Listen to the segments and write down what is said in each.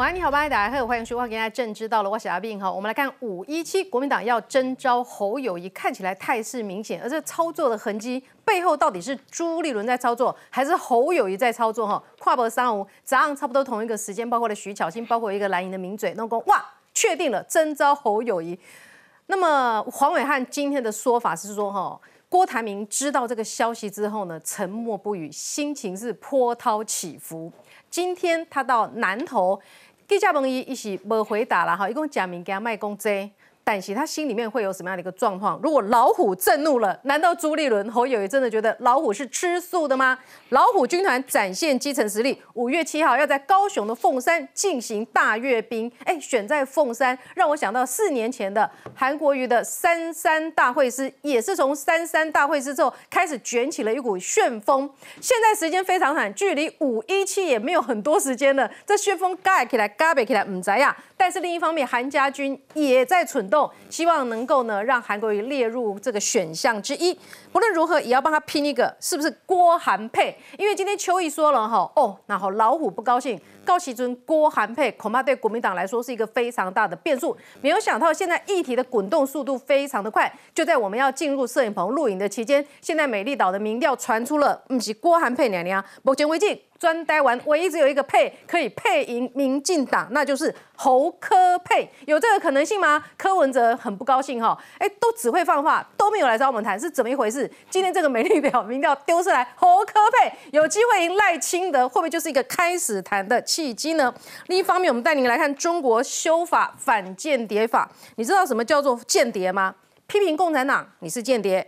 晚安，你好，大家好，欢迎收看《今天政知到了》，我是阿斌哈。我们来看五一七，国民党要征召侯友谊，看起来态势明显，而这操作的痕迹背后到底是朱立伦在操作，还是侯友谊在操作？哈，跨博三五早上差不多同一个时间，包括了徐巧芯，包括一个蓝营的名嘴，那公哇，确定了征召侯友谊。那么黄伟汉今天的说法是说，哈，郭台铭知道这个消息之后呢，沉默不语，心情是波涛起伏。今天他到南投。记者问伊，伊是无回答啦，吼，伊讲假名给他卖公债。但是他心里面会有什么样的一个状况？如果老虎震怒了，难道朱立伦、侯友谊真的觉得老虎是吃素的吗？老虎军团展现基层实力，五月七号要在高雄的凤山进行大阅兵。哎，选在凤山，让我想到四年前的韩国瑜的三山大会师，也是从三山大会师之后开始卷起了一股旋风。现在时间非常短，距离五一七也没有很多时间了，这旋风盖起来，盖不起来，唔知呀。但是另一方面，韩家军也在蠢动，希望能够呢让韩国瑜列入这个选项之一。不论如何，也要帮他拼一个，是不是郭韩配？因为今天邱毅说了哈，哦，那好，老虎不高兴，高其尊郭韩佩，恐怕对国民党来说是一个非常大的变数。没有想到，现在议题的滚动速度非常的快，就在我们要进入摄影棚录影的期间，现在美丽岛的民调传出了，不是郭韩佩娘娘，目前为止。专呆完，唯一只有一个配可以配赢民进党，那就是侯科配，有这个可能性吗？柯文哲很不高兴哈，哎，都只会放话，都没有来找我们谈，是怎么一回事？今天这个美丽表民调丢出来，侯科配有机会赢赖清德，会不会就是一个开始谈的契机呢？另一方面，我们带您来看中国修法反间谍法，你知道什么叫做间谍吗？批评共产党，你是间谍；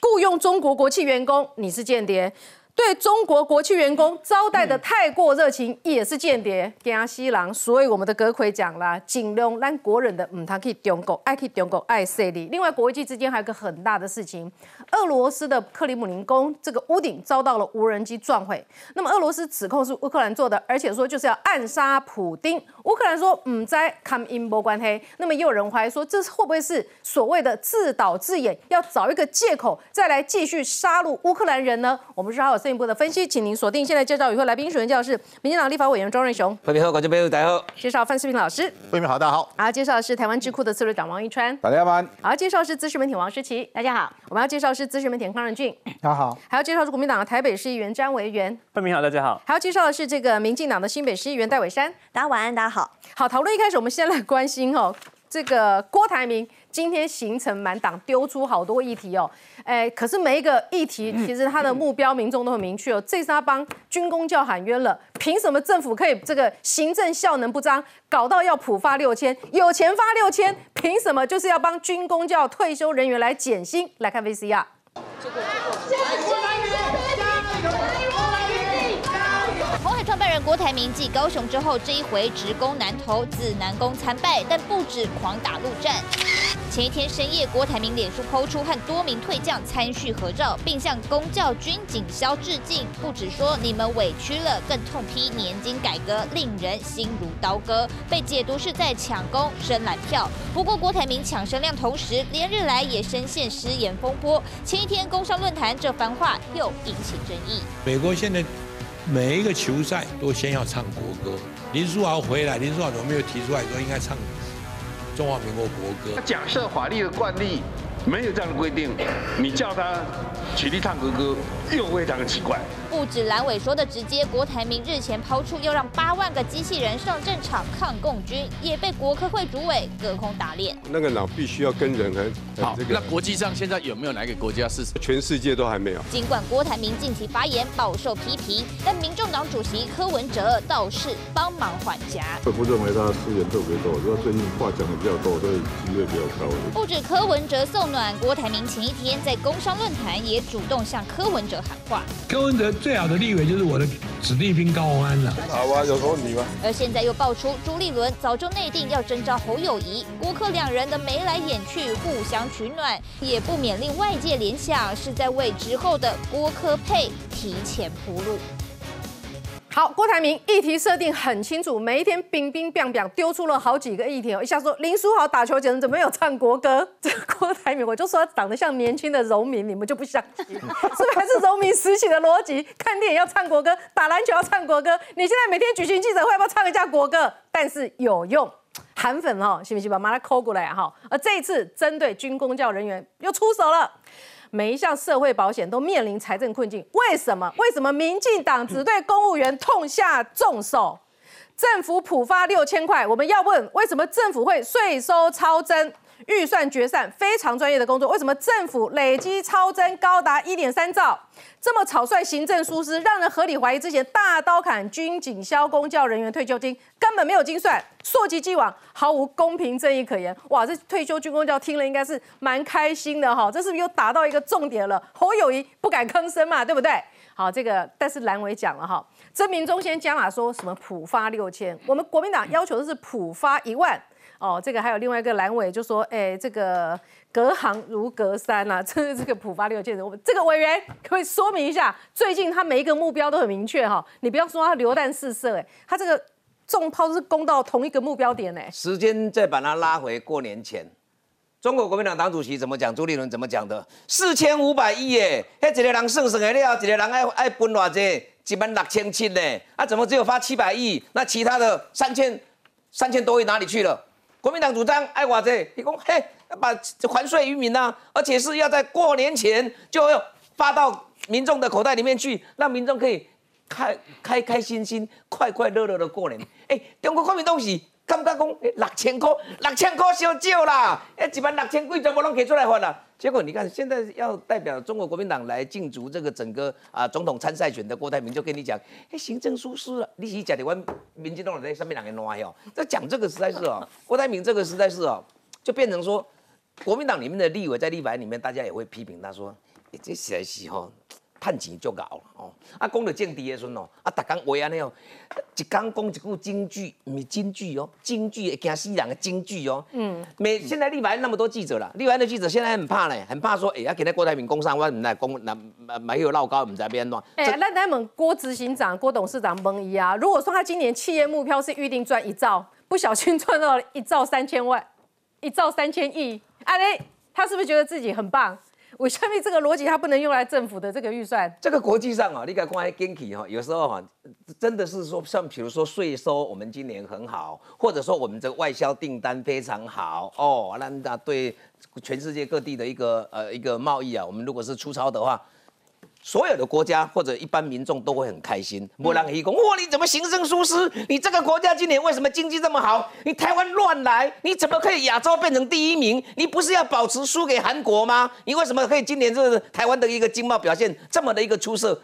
雇佣中国国企员工，你是间谍。对中国国企员工招待的太过热情，也是间谍。江西郎，所以我们的阁魁讲了，尽量让国人的嗯，他可以中国，爱可以中国，爱势力。另外，国际之间还有个很大的事情，俄罗斯的克里姆林宫这个屋顶遭到了无人机撞毁。那么，俄罗斯指控是乌克兰做的，而且说就是要暗杀普丁。乌克兰说唔在 come in 波关黑。那么，也有人怀疑说，这会不会是所谓的自导自演，要找一个借口再来继续杀戮乌克兰人呢？我们是还有。进一步的分析，请您锁定。现在介绍与会来宾，首先教是民进党立法委员庄瑞雄。各位好，观众朋友大家好。介绍范世平老师。各位好，大家好。好，介绍的是台湾智库的策略长王一川。大家好。好，介绍是资深媒体王诗琪。大家好。我们要介绍是资深媒体康仁俊。大家好。还要介绍是国民党的台北市议员詹维元。各位好，大家好。还要介绍的是这个民进党的新北市议员戴伟山。大家晚安，大家好。好，讨论一开始，我们先来关心哦，这个郭台铭。今天行程满档，丢出好多议题哦，哎，可是每一个议题其实他的目标民众都很明确哦，这是他帮军工教喊冤了，凭什么政府可以这个行政效能不彰，搞到要普发六千，有钱发六千，凭什么就是要帮军工教退休人员来减薪？来看 VCR。创办人郭台铭继高雄之后，这一回直攻南投，自南宫参拜，但不止狂打陆战。前一天深夜，郭台铭脸书抛出和多名退将参叙合照，并向公教军警消致敬。不止说你们委屈了，更痛批年金改革令人心如刀割，被解读是在抢攻深蓝票。不过郭台铭抢声量同时，连日来也深陷失言风波。前一天工商论坛这番话又引起争议。美国现在。每一个球赛都先要唱国歌。林书豪回来，林书豪有没有提出来说应该唱中华民国国歌？假设法律的惯例没有这样的规定，你叫他起立唱国歌，又非常的奇怪。不止蓝委说的直接，郭台铭日前抛出要让八万个机器人上战场抗共军，也被国科会主委隔空打脸。那个脑必须要跟人很好。那国际上现在有没有哪个国家是？全世界都还没有。尽管郭台铭近期发言饱受批评，但民众党主席柯文哲倒是帮忙缓颊。我不认为他资源特别多，主要最近话讲的比较多，所以机会比较高。不止柯文哲送暖，郭台铭前一天在工商论坛也主动向柯文哲喊话。柯文哲。最好的立委就是我的子弟兵高安了。好啊，有什么问题吗？而现在又爆出朱立伦早就内定要征召侯友谊，郭克两人的眉来眼去，互相取暖，也不免令外界联想是在为之后的郭科配提前铺路。好，郭台铭议题设定很清楚，每一天冰冰冰冰丢出了好几个议题哦，一下说林书豪打球前怎么有唱国歌？这郭台铭，我就说他长得像年轻的柔民，你们就不相信，是不是还是柔民时期的逻辑？看电影要唱国歌，打篮球要唱国歌，你现在每天举行记者会要不要唱一下国歌？但是有用，韩粉哦，信不信把马上扣过来哈？而这一次针对军公教人员又出手了。每一项社会保险都面临财政困境，为什么？为什么民进党只对公务员痛下重手？政府普发六千块，我们要问，为什么政府会税收超增？预算决算非常专业的工作，为什么政府累积超增高达一点三兆？这么草率行政疏失，让人合理怀疑之前大刀砍军警消公教人员退休金根本没有精算，溯及既往，毫无公平正义可言。哇，这退休军公教听了应该是蛮开心的哈，这是不是又打到一个重点了？侯友谊不敢吭声嘛，对不对？好，这个但是蓝伟讲了哈，曾明忠先加码说什么普发六千，我们国民党要求的是普发一万。哦，这个还有另外一个蓝委就说，哎，这个隔行如隔山呐，这是这个普发六千人，我们这个委员可以说明一下，最近他每一个目标都很明确哈，你不要说他流弹试射，哎，他这个重炮是攻到同一个目标点呢。时间再把它拉回过年前，中国国民党党主席怎么讲？朱立伦怎么讲的？四千五百亿耶，那一个人算算的了，一个人爱爱分偌济，一万六千七呢？啊，怎么只有发七百亿？那其他的三千三千多亿哪里去了？国民党主张爱我这，你讲嘿，要把还税于民呐，而且是要在过年前就要发到民众的口袋里面去，让民众可以开开开心心、快快乐乐的过年。哎，中国国民东西感觉讲六千块，六千块少少啦，哎，一万六千几全部拢给出来发了。结果你看，现在要代表中国国民党来竞逐这个整个啊总统参赛选的郭台铭就跟你讲，哎，行政疏失了，你是假的，我民进党在上面两个乱哟。在讲这个实在是哦，郭台铭这个实在是哦，就变成说，国民党里面的立委在立法里面，大家也会批评他说，这实在是哦。趁钱足够哦，啊，讲到政治的时阵哦，啊，逐工话安尼哦，一讲讲一句京剧，唔是京剧哦，京剧会惊死人的京剧哦。嗯，每现在立法那么多记者啦，立法的记者现在很怕嘞，很怕说，哎，啊，今日郭台铭工商，我唔来讲，那没有闹高，唔知边乱。哎，那咱问郭执行长、郭董事长问伊啊，如果说他今年企业目标是预定赚一兆，不小心赚到了一兆三千万，一兆三千亿，啊嘞，他是不是觉得自己很棒？我下面这个逻辑它不能用来政府的这个预算？这个国际上啊，你看关于 Genki 哈，有时候哈，真的是说像比如说税收，我们今年很好，或者说我们这个外销订单非常好哦，那那对全世界各地的一个呃一个贸易啊，我们如果是出超的话。所有的国家或者一般民众都会很开心。莫兰提公，哇，你怎么行政疏失？你这个国家今年为什么经济这么好？你台湾乱来，你怎么可以亚洲变成第一名？你不是要保持输给韩国吗？你为什么可以今年这个台湾的一个经贸表现这么的一个出色？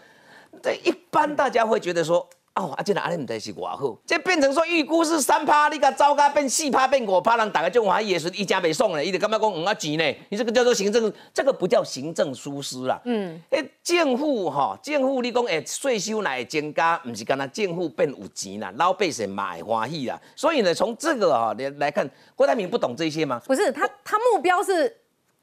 对一般大家会觉得说。哦，啊，这哪安尼唔知是偌好，这变成说预估是三趴，你甲糟糕变四趴变五趴，人大家就怀疑是一家袂送咧，伊就感觉讲唔啊钱呢？你这个叫做行政，这个不叫行政疏失啦。嗯，诶，政府哈，政府你讲诶税收来会增加，唔是干那政府变有钱啦，老百姓嘛会欢喜啦。所以呢，从这个啊来来看，郭台铭不懂这些吗？不是，他他目标是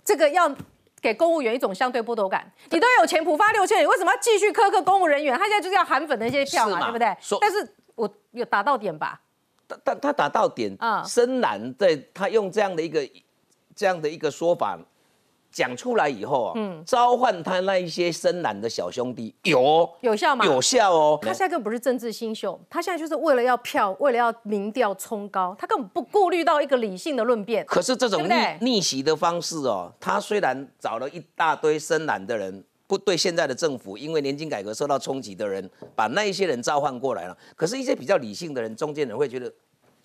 这个要。给公务员一种相对剥夺感，你都有钱普发六千，你为什么要继续苛刻公务人员？他现在就是要韩粉的一些票嘛，对不对？但是我有打到点吧？但但他打到点啊，深蓝在他用这样的一个这样的一个说法。讲出来以后啊，嗯，召唤他那一些深蓝的小兄弟有有效吗？有效哦。他现在根本不是政治新秀，他现在就是为了要票，为了要民调冲高，他根本不顾虑到一个理性的论辩。可是这种逆逆袭的方式哦，他虽然找了一大堆深蓝的人，不对现在的政府，因为年金改革受到冲击的人，把那一些人召唤过来了。可是，一些比较理性的人，中间人会觉得。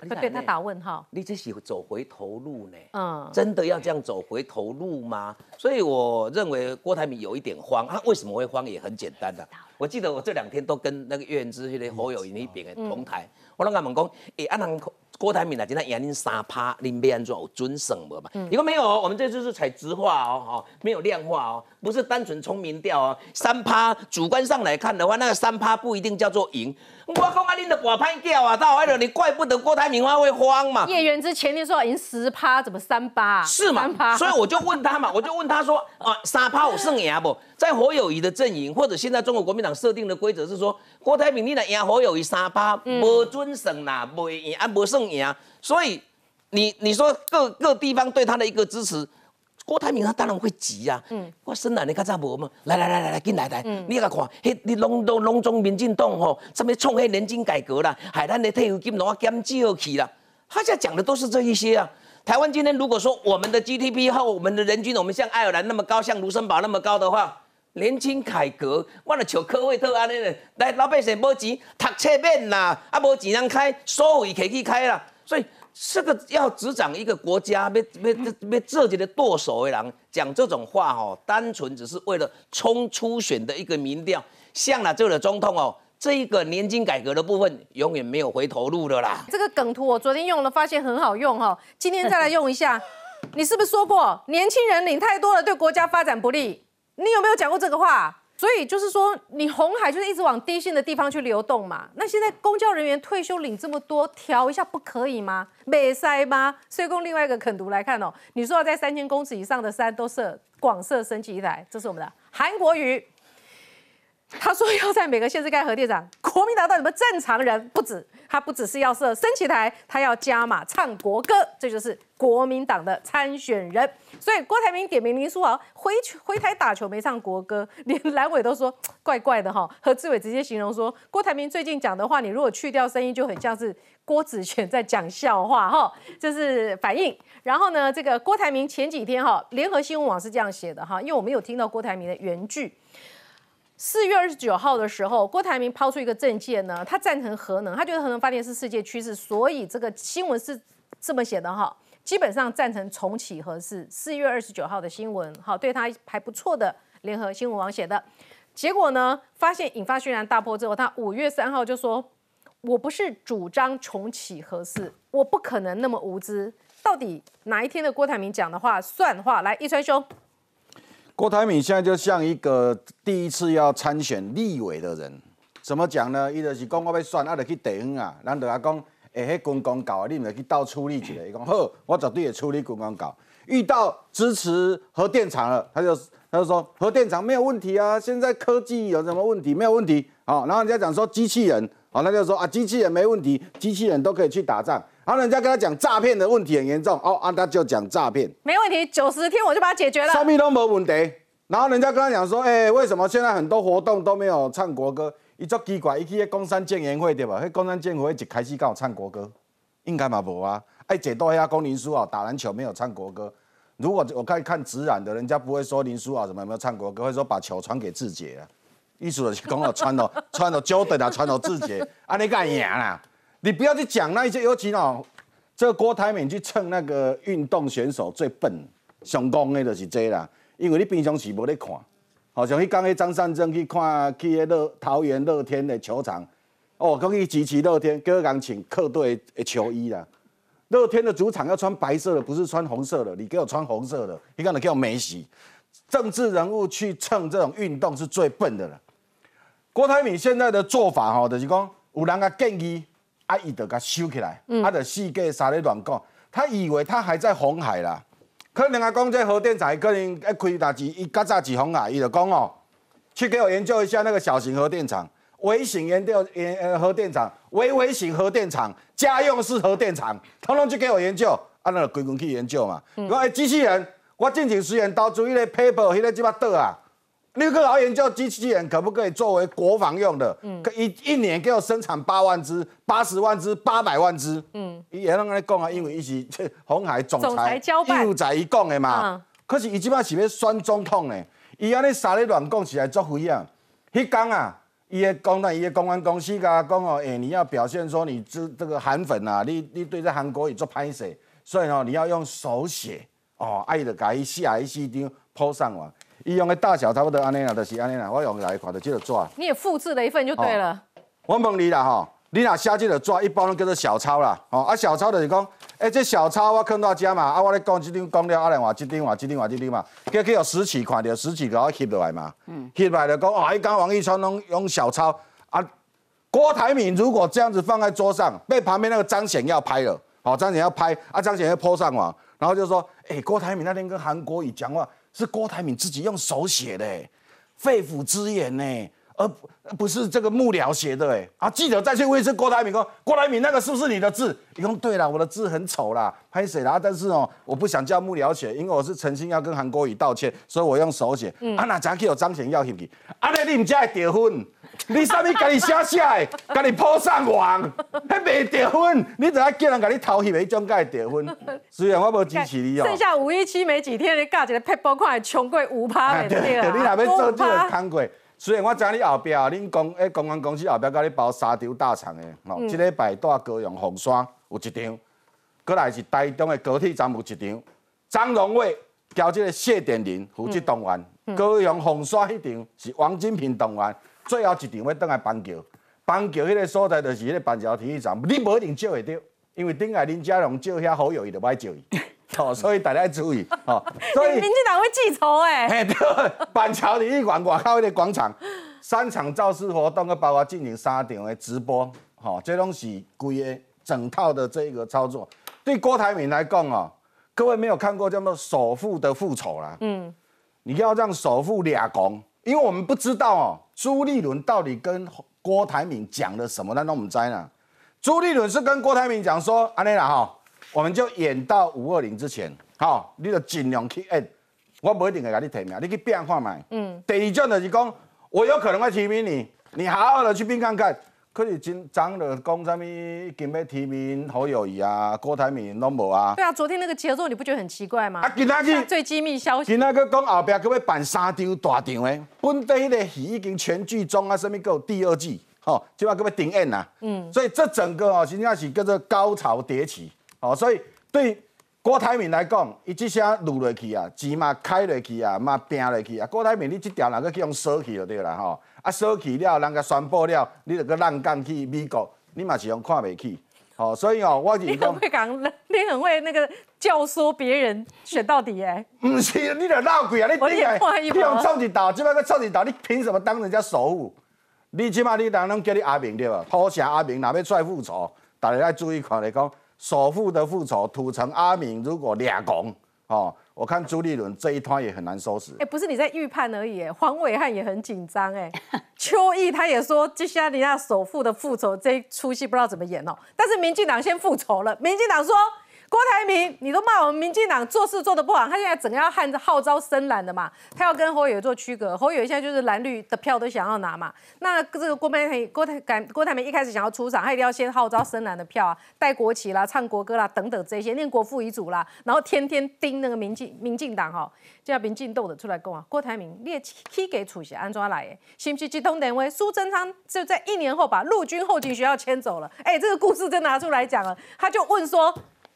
他对他打问号，你这是走回头路呢？嗯，真的要这样走回头路吗？所以我认为郭台铭有一点慌，他为什么会慌也很简单的。我记得我这两天都跟那个岳云芝那个侯友谊那边的同台，我拢甲问讲，诶，啊人郭台铭啊，今天赢恁三趴，恁要安怎有准省无嘛？你说没有，我们这次是采直化哦，哈，没有量化哦，不是单纯冲民调哦，三趴主观上来看的话，那个三趴不一定叫做赢。我讲啊，恁的寡拍叫啊，到外头你怪不得郭台铭他会慌嘛。叶元之前天说要赢十趴，怎么三趴？是嘛？所以我就问他嘛，我就问他说啊，三趴我胜赢不？在侯友谊的阵营，或者现在中国国民党党设定的规则是说，郭台铭你来赢侯友谊三趴，无准胜啦，不赢啊，不算赢。所以你你说各各地方对他的一个支持，郭台铭他当然会急啊。嗯，我深蓝你看咋无嘛？来来来来来，进来来，你来看，迄你拢都拢中民进党吼，什么创迄年金改革啦，害咱的退休金拢要减少去啦。他现在讲的都是这一些啊。台湾今天如果说我们的 GDP 和我们的人均，我们像爱尔兰那么高，像卢森堡那么高的话，年轻改革，我了求科威特安尼的，来老百姓无钱读册免啦，啊无钱人开，所费可以开啦，所以这个要执掌一个国家，被被被自己的舵手为狼讲这种话哦，单纯只是为了冲初选的一个民调，像了这个总统哦。这一个年金改革的部分永远没有回头路的啦。这个梗图我昨天用了，发现很好用哈，今天再来用一下。你是不是说过年轻人领太多了对国家发展不利？你有没有讲过这个话？所以就是说，你红海就是一直往低薪的地方去流动嘛。那现在公交人员退休领这么多，调一下不可以吗？没塞吗？所以用另外一个肯读来看哦，你说要在三千公尺以上的山都设广设升级台，这是我们的韩国瑜。他说要在每个县市盖核电厂，国民党到底有没有正常人？不止，他不只是要设升旗台，他要加码唱国歌，这就是国民党的参选人。所以郭台铭点名林书豪回回台打球没唱国歌，连蓝伟都说怪怪的哈。何志伟直接形容说，郭台铭最近讲的话，你如果去掉声音，就很像是郭子乾在讲笑话哈，这是反应。然后呢，这个郭台铭前几天哈，联合新闻网是这样写的哈，因为我们有听到郭台铭的原句。四月二十九号的时候，郭台铭抛出一个政见呢，他赞成核能，他觉得核能发电是世界趋势，所以这个新闻是这么写的哈，基本上赞成重启核试。四月二十九号的新闻，好，对他还不错的联合新闻网写的，结果呢，发现引发轩然大波之后，他五月三号就说，我不是主张重启核试，我不可能那么无知。到底哪一天的郭台铭讲的话算话？来，一川兄。郭台铭现在就像一个第一次要参选立委的人，怎么讲呢？伊就是讲我要选，啊，就去地方啊，咱就阿讲，哎，迄军工搞啊，你唔去倒处理一下。伊讲好，我绝对会处理军工搞。遇到支持核电厂了，他就他就说核电厂没有问题啊，现在科技有什么问题？没有问题。好，然后人家讲说机器人，好，他就说啊，机器人没问题，机器人都可以去打仗。然后人家跟他讲诈骗的问题很严重哦，啊他就讲诈骗没问题，九十天我就把它解决了，什么都没问题。然后人家跟他讲说，哎，为什么现在很多活动都没有唱国歌？一足奇怪，一去公山建言会对吧？迄工山建言会一开始跟我唱国歌，应该嘛无啊？哎，解到遐公林书豪打篮球没有唱国歌。如果我可以看直染的，人家不会说林书豪怎么有没有唱国歌，会说把球传给志杰啊。意思就是讲了传到传到 Jordan 啊，传到志杰，安尼敢赢啦？你不要去讲那些，尤其哦。这个郭台铭去蹭那个运动选手最笨，上讲的就是这啦。因为你平常时无咧看，好像迄刚迄张善政去看去迄乐桃园乐天的球场，哦，讲去支持乐天，叫人请客队的球衣啦。乐天的主场要穿白色的，不是穿红色的。你给我穿红色的，你可能叫梅西。政治人物去蹭这种运动是最笨的了。郭台铭现在的做法吼，就是讲有人甲建议。啊！伊就甲收起来，啊！就四界三咧乱讲，他以为他还在红海啦。可能啊，讲这核电厂可能一开大机，伊较早起红海，伊就讲哦，去给我研究一下那个小型核电厂、微型研究研呃核电厂、微微型核电厂、家用式核电厂，统统去给我研究，啊，那归工去研究嘛。我诶，机器人，我进前实验刀做迄个 paper，迄个即把倒啊。你个老研究机器人可不可以作为国防用的？嗯，一一年给我生产八万只、八十万只、八百万只。嗯，伊也拢安尼讲啊，因为伊是红海总裁业务在伊讲的嘛。可是伊即摆是要选总统呢，伊安尼啥咧乱讲起来作废啊！迄讲啊，伊的公那伊的公安公司甲讲哦，哎，你要表现说你这这个韩粉啊，你你对这韩国也做拍摄，所以哦，你要用手写哦，爱的改一下一四张铺上网。伊用的大小差不多安尼啦，就是安尼啦。我用来看就这个纸。你也复制了一份就对了。我问你啦吼，你若写这个纸，一般都叫做小抄啦。哦，啊小抄就是讲，哎，这小抄我看到遮嘛，啊我咧讲这张讲了，啊来话这张话这张话这张嘛，叫叫有实体看到实体给我翕落来嘛。嗯。翕来就讲，哦，伊讲王一川拢用小抄啊。郭台铭如果这样子放在桌上，被旁边那个张显耀拍了，好，张显耀拍，啊张显耀 po 上网，然后就说，哎，郭台铭那天跟韩国瑜讲话。是郭台铭自己用手写的，肺腑之言呢。而不不是这个幕僚写的哎啊！记者再去问一次郭台铭说：“郭台铭那个是不是你的字？”你说：“对了，我的字很丑啦，拍谁啦？但是哦，我不想叫幕僚写，因为我是诚心要跟韩国瑜道歉，所以我用手写。啊，那假去有彰显要进去，啊，那你唔才会结婚？你啥物家己写写的，家己铺上网，还未结婚？你怎啊叫人家你偷翕的，种才会得分？虽然我无支持你哦。剩下五一七没几天，你搞一个配包看冲过五趴的对啊！你若要做这个工过。虽然我知你后壁，恁公诶公安公司后壁甲你包沙雕大厂诶，吼，即礼拜带高雄红山有一场，过来是台中诶高铁站有一场，张荣伟交即个谢点林负责动员，高雄红山迄场是王金平动员，最后一场要倒来板桥，板桥迄个所在就是迄个板桥体育场，你无一定借会到，因为顶下林佳龙借遐好友伊就歹借伊。哦，所以大家注意哦。所以民进党会记仇哎。哎，对，板桥体育馆外口那个广场，三场造势活动，佮包括进行三场的直播，吼，这拢是规个整套的这个操作。对郭台铭来讲哦，各位没有看过叫做首富的复仇啦。嗯。你要让首富俩公，因为我们不知道哦，朱立伦到底跟郭台铭讲了什么，那我们知呢。朱立伦是跟郭台铭讲说，安内啦哈。我们就演到五二零之前，好，你就尽量去演，我不一定会给你提名，你去变看嘛。嗯。第二种就是讲，我有可能会提名你，你好好的去变看看。可是今张了讲什么，今要提名侯友谊啊、郭台铭拢无啊。对啊，昨天那个节奏你不觉得很奇怪吗？啊，今仔日最机密消息。今仔个讲后边可要办三场大场的，本地的戏已经全剧终啊，什么有第二季，好，今晚可要顶演啊。嗯。所以这整个哦，实际上是叫做高潮迭起。哦，所以对郭台铭来讲，伊即声录落去啊，钱嘛开落去啊，嘛拼落去啊。郭台铭，你即条哪个去用收去就对啦吼，啊收去了，人家宣布了，你就个浪干去美国，你嘛是用看袂起。哦，所以哦，我你很会讲，你很会那个教唆别人选到底哎。唔是，你著闹鬼啊！你你你用臭一岛，即摆个臭一岛，你凭什么当人家首富？你起码你人拢叫你阿明对吧？土城阿明若要出来复仇，大家要注意看来讲。首富的复仇，土城阿明如果俩拱哦，我看朱立伦这一摊也很难收拾。哎，不是你在预判而已，黄伟汉也很紧张哎。邱毅他也说，接下来你那首富的复仇这一出戏不知道怎么演哦。但是民进党先复仇了，民进党说。郭台铭，你都骂我们民进党做事做得不好，他现在整个要喊着号召深蓝的嘛，他要跟侯友做区隔，侯友现在就是蓝绿的票都想要拿嘛。那这个郭台铭，郭台郭台铭一开始想要出场，他一定要先号召深蓝的票啊，带国旗啦、唱国歌啦等等这些，念国父遗嘱啦，然后天天盯那个民进民进党哈，叫民进斗的出来讲啊，郭台铭你去给出席安怎来的？是不是集通电话？苏贞昌就在一年后把陆军后勤学校迁走了？哎，这个故事真拿出来讲了，他就问说。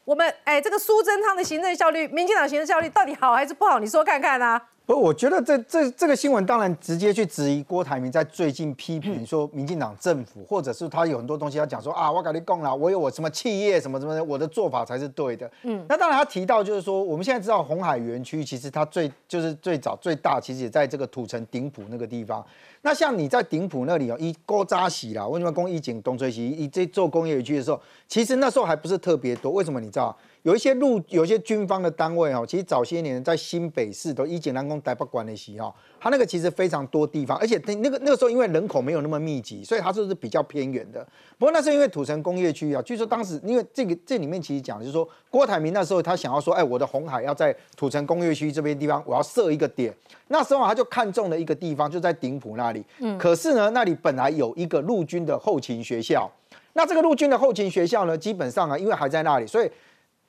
我们哎，这个苏贞昌的行政效率，民进党行政效率到底好还是不好？你说看看啊。不，我觉得这这这个新闻当然直接去质疑郭台铭在最近批评说民进党政府，或者是他有很多东西要讲说啊，我跟你讲了，我有我什么企业什么什么，我的做法才是对的。嗯，那当然他提到就是说，我们现在知道红海园区其实它最就是最早最大，其实也在这个土城顶埔那个地方。那像你在顶埔那里哦，一高扎喜啦，为什么工一景东吹西一这做工业园区的时候，其实那时候还不是特别多。为什么你知道？有一些陆有一些军方的单位哦，其实早些年在新北市都一景南宫台北管的时候，它那个其实非常多地方，而且那个那个时候因为人口没有那么密集，所以它就是比较偏远的。不过那是因为土城工业区啊，据说当时因为这个这里面其实讲就是说，郭台铭那时候他想要说，哎，我的红海要在土城工业区这边地方，我要设一个点。那时候他就看中了一个地方，就在顶埔那里。嗯。可是呢，那里本来有一个陆军的后勤学校，那这个陆军的后勤学校呢，基本上啊，因为还在那里，所以。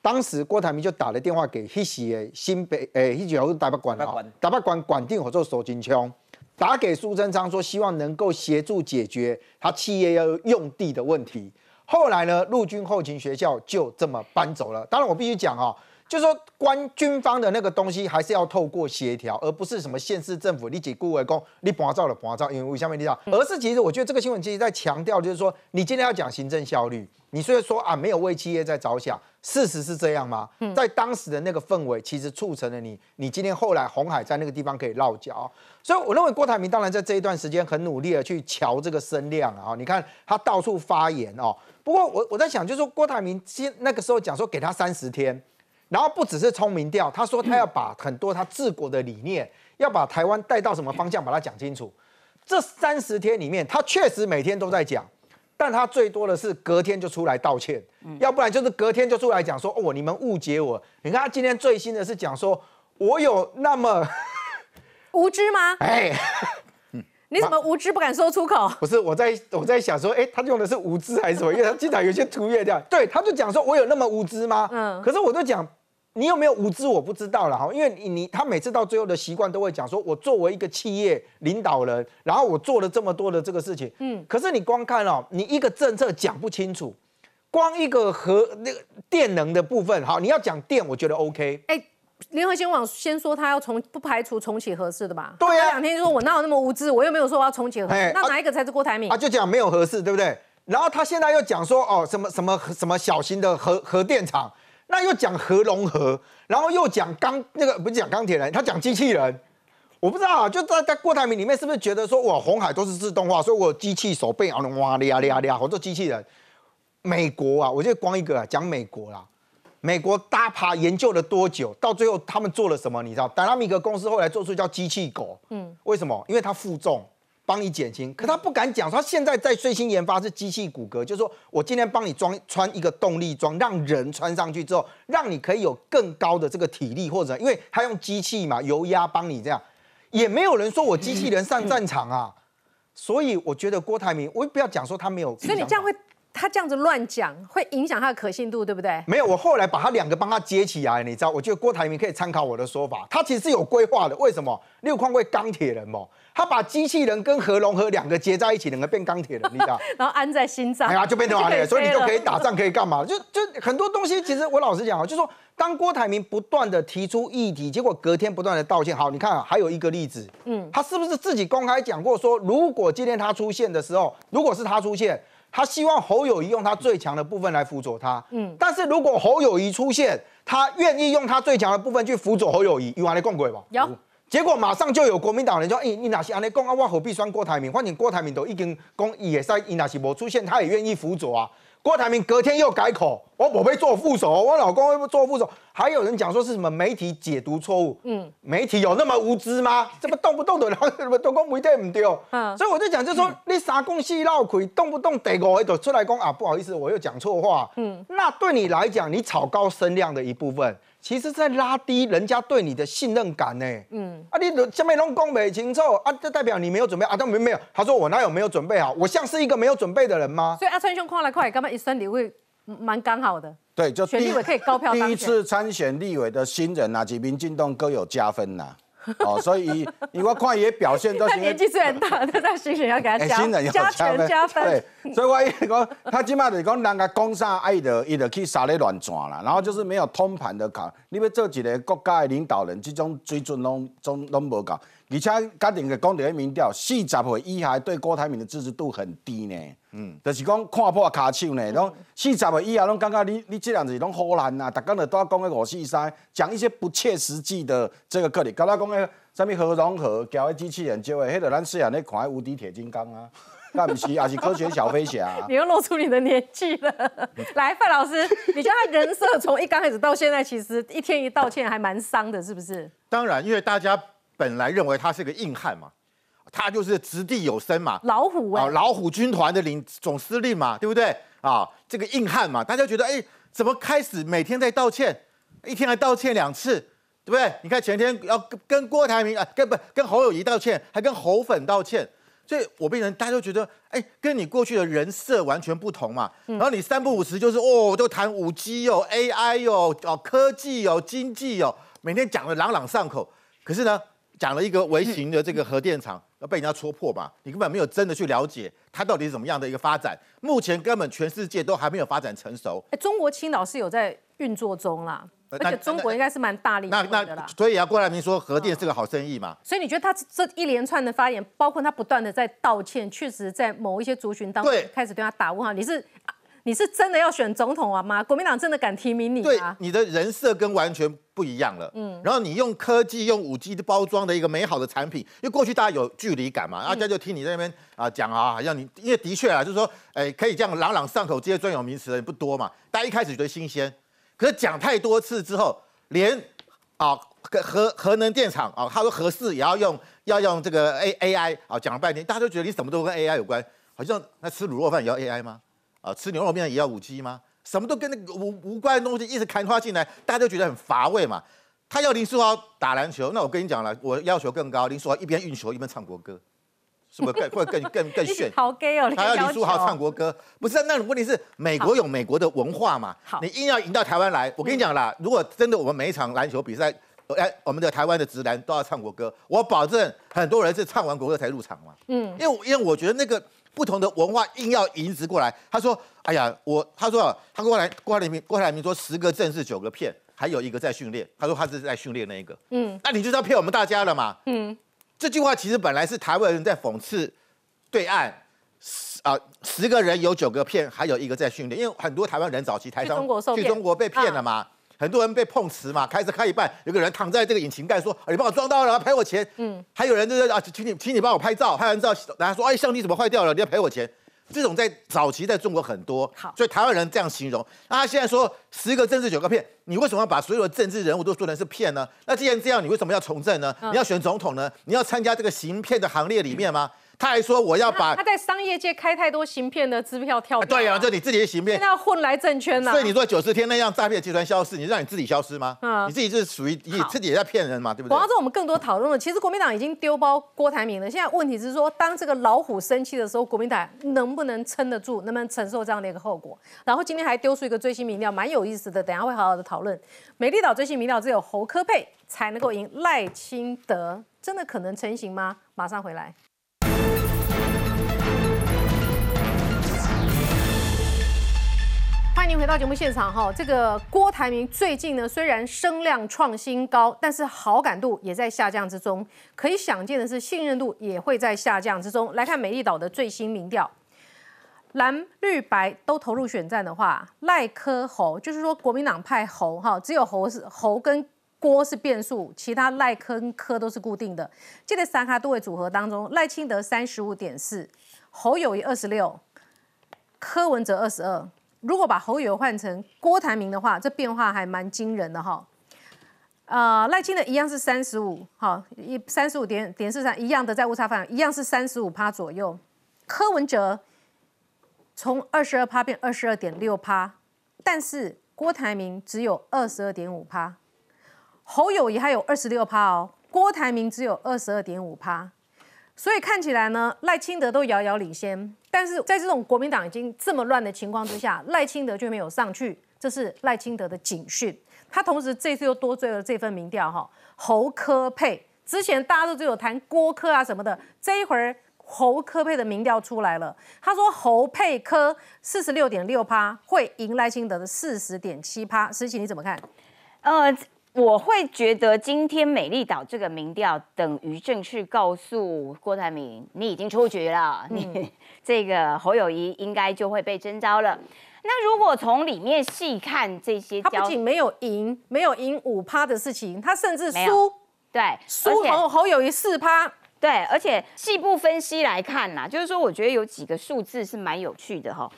当时郭台铭就打了电话给迄时的新北诶，迄时候是台北管啊，台北管管定合作手金枪，打给苏贞昌说希望能够协助解决他企业要用地的问题。后来呢，陆军后勤学校就这么搬走了。当然我必须讲啊。就是说，官军方的那个东西还是要透过协调，而不是什么县市政府你几顾为公，你搬照了搬照，因为为下面你知道，而是其实我觉得这个新闻其实在强调，就是说你今天要讲行政效率，你虽然说啊没有为企业在着想，事实是这样吗？在当时的那个氛围，其实促成了你，你今天后来红海在那个地方可以落脚，所以我认为郭台铭当然在这一段时间很努力的去瞧这个声量啊，你看他到处发言哦。不过我我在想，就是说郭台铭先那个时候讲说给他三十天。然后不只是冲民调，他说他要把很多他治国的理念，要把台湾带到什么方向，把它讲清楚。这三十天里面，他确实每天都在讲，但他最多的是隔天就出来道歉，要不然就是隔天就出来讲说哦，你们误解我。你看他今天最新的是讲说，我有那么 无知吗？哎，你怎么无知不敢说出口？不是我在我在想说，哎，他用的是无知还是什么？因为他经常有些图越掉，对，他就讲说我有那么无知吗？嗯，可是我就讲。你有没有无知？我不知道了哈，因为你你他每次到最后的习惯都会讲说，我作为一个企业领导人，然后我做了这么多的这个事情，嗯，可是你光看哦，你一个政策讲不清楚，光一个核那个电能的部分，好，你要讲电，我觉得 OK。哎，联合新闻网先说他要重不排除重启合适的吧？对呀，两天就说我哪有那么无知，我又没有说我要重启合适，那哪一个才是郭台铭？啊，就讲没有合适，对不对？然后他现在又讲说哦，什么什么什么小型的核核电厂。那又讲核融合，然后又讲钢那个不是讲钢铁人，他讲机器人，我不知道啊，就在在郭台铭里面是不是觉得说哇红海都是自动化，所以我机器手背啊哇哩啊哩啊哩啊，我做机器人。美国啊，我就光一个啊，讲美国啦，美国大爬研究了多久，到最后他们做了什么？你知道，达拉米格公司后来做出叫机器狗，嗯，为什么？因为它负重。帮你减轻，可他不敢讲，他现在在最新研发是机器骨骼，就是说我今天帮你装穿一个动力装，让人穿上去之后，让你可以有更高的这个体力，或者因为他用机器嘛，油压帮你这样，也没有人说我机器人上战场啊，所以我觉得郭台铭，我不要讲说他没有，所以你这样会。他这样子乱讲，会影响他的可信度，对不对？没有，我后来把他两个帮他接起来，你知道？我觉得郭台铭可以参考我的说法，他其实是有规划的。为什么？六矿会钢铁人嘛，他把机器人跟核融合两个结在一起，两个变钢铁人，你知道？然后安在心脏，哎呀，就变成完 了，所以你就可以打仗，可以干嘛？就就很多东西，其实我老实讲啊，就说当郭台铭不断的提出议题，结果隔天不断的道歉。好，你看啊，还有一个例子，嗯，他是不是自己公开讲过说，如果今天他出现的时候，如果是他出现？他希望侯友谊用他最强的部分来辅佐他，嗯，但是如果侯友谊出现，他愿意用他最强的部分去辅佐侯友谊，有安尼共轨吧？有，结果马上就有国民党人说，哎，你哪是安尼共啊？我何必选郭台铭？反正郭台铭都已经讲，也在，伊哪是无出现，他也愿意辅佐啊。郭台铭隔天又改口，我我被做副手，我老公会做副手。还有人讲说是什么媒体解读错误，嗯，媒体有那么无知吗？怎么动不动的然后什么都讲媒体唔对，嗯，所以我就讲，就说你啥公司闹鬼，动不动第五个就出来讲啊，不好意思，我又讲错话，嗯，那对你来讲，你炒高声量的一部分。其实在拉低人家对你的信任感呢。嗯，啊，你下面拢讲没清楚啊，这代表你没有准备啊？他没没有，他说我哪有没有准备好？我像是一个没有准备的人吗？所以阿川兄看来看，干嘛一生礼会蛮刚好的。对，就选立委可以高票。第一次参选立委的新人啊，及民进党各有加分呐。哦，所以你我看也表现都 他年纪虽然大，他在 新人要给他加加权加分。对，所以我一直讲，他起码就是讲人家讲啥，爱的伊就去杀咧乱转啦，然后就是没有通盘的考，你要做一个国家的领导人，这种水准拢总拢无够。而且家庭的讲到民调，四十岁以下对郭台铭的支持度很低呢。嗯，就是讲看破卡手呢，拢四十岁以下拢感觉你你这样子拢好难啊，逐工就都讲个五四三，讲一些不切实际的这个个例，刚才讲个什么核融合，交个机器人就会，迄个咱细汉咧看无敌铁金刚啊，那不是，还是科学小飞侠。你又露出你的年纪了。来，范老师，你觉得他人设从一刚开始到现在，其实一天一道歉还蛮伤的，是不是？当然，因为大家。本来认为他是个硬汉嘛，他就是掷地有声嘛，老虎啊，老虎军团的领总司令嘛，对不对啊？这个硬汉嘛，大家觉得哎，怎么开始每天在道歉，一天还道歉两次，对不对？你看前天要跟郭台铭啊，跟不跟侯友谊道歉，还跟侯粉道歉，所以我变成大家都觉得哎，跟你过去的人设完全不同嘛。然后你三不五时就是哦，都谈五 G 哦，AI 哦，哦科技哦，经济哦，每天讲的朗朗上口，可是呢？讲了一个微型的这个核电厂要被人家戳破嘛？你根本没有真的去了解它到底是怎么样的一个发展。目前根本全世界都还没有发展成熟。哎，中国青岛是有在运作中啦，而且中国应该是蛮大力那那所以啊，郭台铭说核电是个好生意嘛。所以你觉得他这一连串的发言，包括他不断的在道歉，确实在某一些族群当中开始对他打问号。你是？你是真的要选总统啊吗？国民党真的敢提名你吗？对，你的人设跟完全不一样了。嗯，然后你用科技、用五 G 的包装的一个美好的产品，因为过去大家有距离感嘛，大家就听你在那边啊讲啊，好像你因为的确啊，就是说，哎，可以这样朗朗上口这些专有名词的人不多嘛，大家一开始觉得新鲜，可是讲太多次之后，连啊，核核核能电厂啊，他说核四也要用 要用这个 A A I 啊，讲了半天，大家都觉得你什么都跟 A I 有关，好像那吃卤肉饭也要 A I 吗？啊，吃牛肉面也要五 G 吗？什么都跟那个无无关的东西一直砍花进来，大家都觉得很乏味嘛。他要林书豪打篮球，那我跟你讲了，我要求更高，林书豪一边运球一边唱国歌，是不是更会更更更 你炫？好 gay 哦，他要林要书豪唱国歌，不是？那问题是美国有美国的文化嘛？你硬要赢到台湾来，我跟你讲啦，如果真的我们每一场篮球比赛，哎，我们的台湾的直男都要唱国歌，我保证很多人是唱完国歌才入场嘛。嗯，因为因为我觉得那个不同的文化硬要移植过来，他说，哎呀，我他说啊他过来郭台铭郭台铭说十个正是九个骗，还有一个在训练，他说他是在训练那一个，嗯。那你就是要骗我们大家了嘛。嗯，这句话其实本来是台湾人在讽刺对岸。十啊，十个人有九个骗，还有一个在训练，因为很多台湾人早期台商去中国去中国被骗了嘛，很多人被碰瓷嘛，开车开一半，有个人躺在这个引擎盖说：“啊你帮我撞到了，赔我钱。”嗯，还有人就是啊，请你请你帮我拍照，拍完照，然后说：“哎，相机怎么坏掉了？你要赔我钱。”这种在早期在中国很多，好所以台湾人这样形容。那他现在说十个政治九个骗，你为什么要把所有的政治人物都说成是骗呢？那既然这样，你为什么要从政呢？嗯你要选总统呢？你要参加这个行骗的行列里面吗？他还说我要把他他在商业界开太多行骗的支票跳票、对呀、就你自己的行骗现在。要混来政圈呐、所以你说九十天内让诈骗集团消失，你让你自己消失吗？嗯你自己是属于你自己也在骗人嘛，对不对广？告之后，我们更多讨论了。其实国民党已经丢包郭台铭了，现在问题是说，当这个老虎生气的时候，国民党能不能撑得住，能不能承受这样的一个后果？然后今天还丢出一个最新民调，蛮有意思的，等下会好好的讨论。美丽岛最新民调只有侯科佩才能够赢赖清德，真的可能成型吗？马上回来。欢迎回到节目现场哈。这个郭台铭最近呢，虽然声量创新高，但是好感度也在下降之中。可以想见的是，信任度也会在下降之中。来看美丽岛的最新民调，蓝绿白都投入选战的话，赖科侯就是说国民党派侯哈，只有侯是侯跟郭是变数，其他赖科跟科都是固定的。这个三卡多位组合当中，赖清德三十五点四，侯友谊二十六，柯文哲二十二。如果把侯友换成郭台铭的话，这变化还蛮惊人的哈。呃，赖清德一样是三十五，好，一三十五点点四三，一样的在误差范围，一样是三十五趴左右。柯文哲从二十二趴变二十二点六趴，但是郭台铭只有二十二点五趴，侯友谊还有二十六趴哦，郭台铭只有二十二点五趴。所以看起来呢，赖清德都遥遥领先，但是在这种国民党已经这么乱的情况之下，赖清德却没有上去，这是赖清德的警讯。他同时这次又多追了这份民调哈，侯科配之前大家都只有谈郭科啊什么的，这一会儿侯科配的民调出来了，他说侯佩科四十六点六趴会赢赖清德的四十点七趴，石琪你怎么看？呃，我会觉得今天美丽岛这个民调等于正式告诉郭台铭，你已经出局了，你 这个侯友谊应该就会被征召了。那如果从里面细看这些他交不仅没有赢，没有赢五趴的事情，他甚至输对输侯侯友谊四趴。对，而且细部分析来看呐，就是说，我觉得有几个数字是蛮有趣的哈。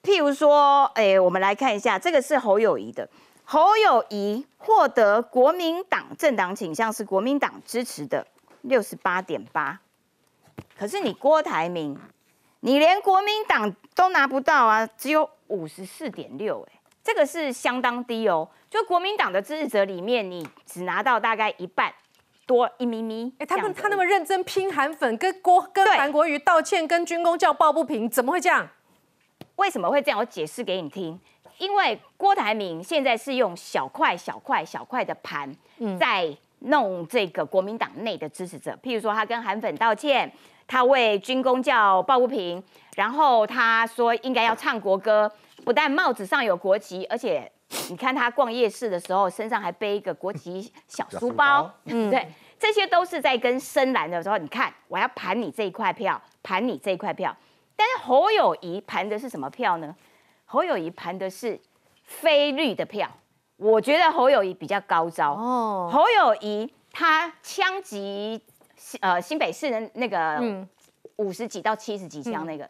譬如说，哎，我们来看一下，这个是侯友谊的，侯友谊获得国民党政党倾向是国民党支持的六十八点八，可是你郭台铭，你连国民党都拿不到啊，只有五十四点六，哎，这个是相当低哦。就国民党的支持者里面，你只拿到大概一半多一咪咪。哎，他们他那么认真拼韩粉，跟郭跟韩国瑜道歉，跟军工教抱不平，怎么会这样？为什么会这样？我解释给你听。因为郭台铭现在是用小块、小块、小块的盘，在弄这个国民党内的支持者。譬如说，他跟韩粉道歉，他为军工教抱不平，然后他说应该要唱国歌，不但帽子上有国旗，而且你看他逛夜市的时候，身上还背一个国旗小书包。嗯，对，这些都是在跟深蓝的时候，你看我要盘你这一块票，盘你这一块票。但是侯友谊盘的是什么票呢？侯友谊盘的是非绿的票，我觉得侯友谊比较高招。哦，侯友谊他枪击呃新北市的那个嗯五十几到七十几枪那个，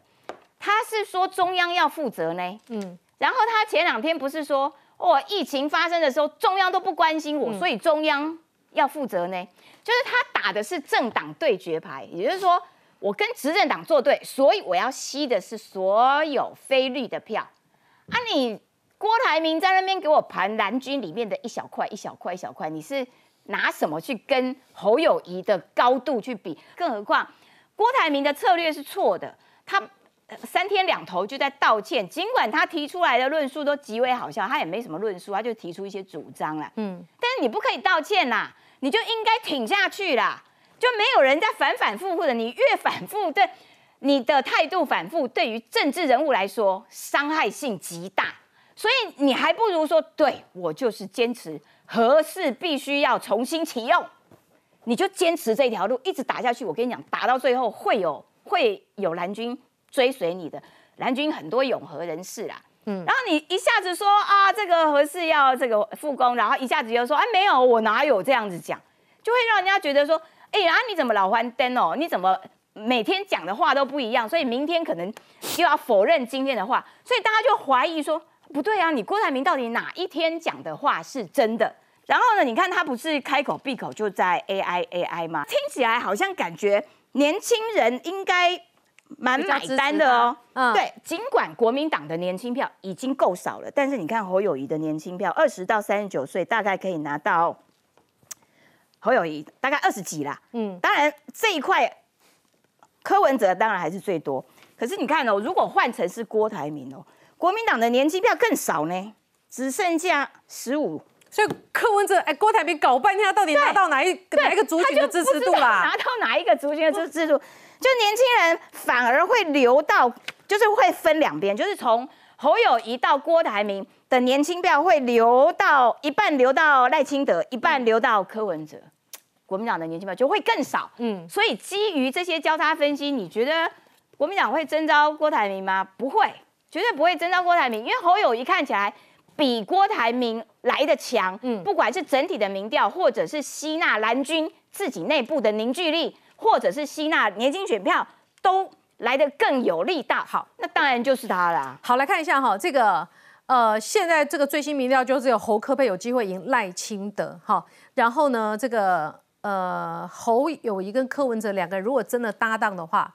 他是说中央要负责呢。嗯，然后他前两天不是说哦，疫情发生的时候，中央都不关心我，所以中央要负责呢。就是他打的是政党对决牌，也就是说，我跟执政党作对，所以我要吸的是所有非绿的票。啊，你郭台铭在那边给我盘蓝军里面的一小块、一小块、一小块，你是拿什么去跟侯友谊的高度去比？更何况郭台铭的策略是错的，他。三天两头就在道歉，尽管他提出来的论述都极为好笑，他也没什么论述，他就提出一些主张啦。嗯，但是你不可以道歉啦，你就应该挺下去啦，就没有人在反反复复的，你越反复对你的态度反复，对于政治人物来说伤害性极大，所以你还不如说，对我就是坚持何事必须要重新启用，你就坚持这条路一直打下去。我跟你讲，打到最后会有 会有蓝军。追随你的蓝军很多永和人士啦，嗯，然后你一下子说啊，这个何事要这个复工，然后一下子又说，哎，没有，我哪有这样子讲，就会让人家觉得说，哎呀，你怎么老翻灯哦？你怎么每天讲的话都不一样？所以明天可能又要否认今天的话，所以大家就怀疑说，不对啊，你郭台铭到底哪一天讲的话是真的？然后呢，你看他不是开口闭口就在 AI AI 吗？听起来好像感觉年轻人应该。蛮买单的哦，嗯对，尽管国民党的年轻票已经够少了，但是你看侯友谊的年轻票，二十到三十九岁大概可以拿到侯友谊大概二十几啦。嗯，当然这一块柯文哲当然还是最多，可是你看哦，如果换成是郭台铭哦，国民党的年轻票更少呢，只剩下十五。所以柯文哲哎，郭台铭搞半天，他到底拿到哪一哪一个族群的支持度啦？拿到哪一个族群的支持度？就年轻人反而会流到，就是会分两边，就是从侯友谊到郭台铭的年轻票会流到一半流到赖清德，一半流到柯文哲，国民党的年轻票就会更少。嗯，所以基于这些交叉分析，你觉得国民党会征召郭台铭吗？不会，绝对不会征召郭台铭，因为侯友谊看起来比郭台铭来的强。嗯，不管是整体的民调，或者是吸纳蓝军自己内部的凝聚力。或者是吸纳年轻选票都来得更有力道，好，那当然就是他啦。好，来看一下哈，这个呃，现在这个最新民调就是有侯科佩有机会赢赖清德，哈，然后呢，这个呃侯友谊跟柯文哲两个人如果真的搭档的话，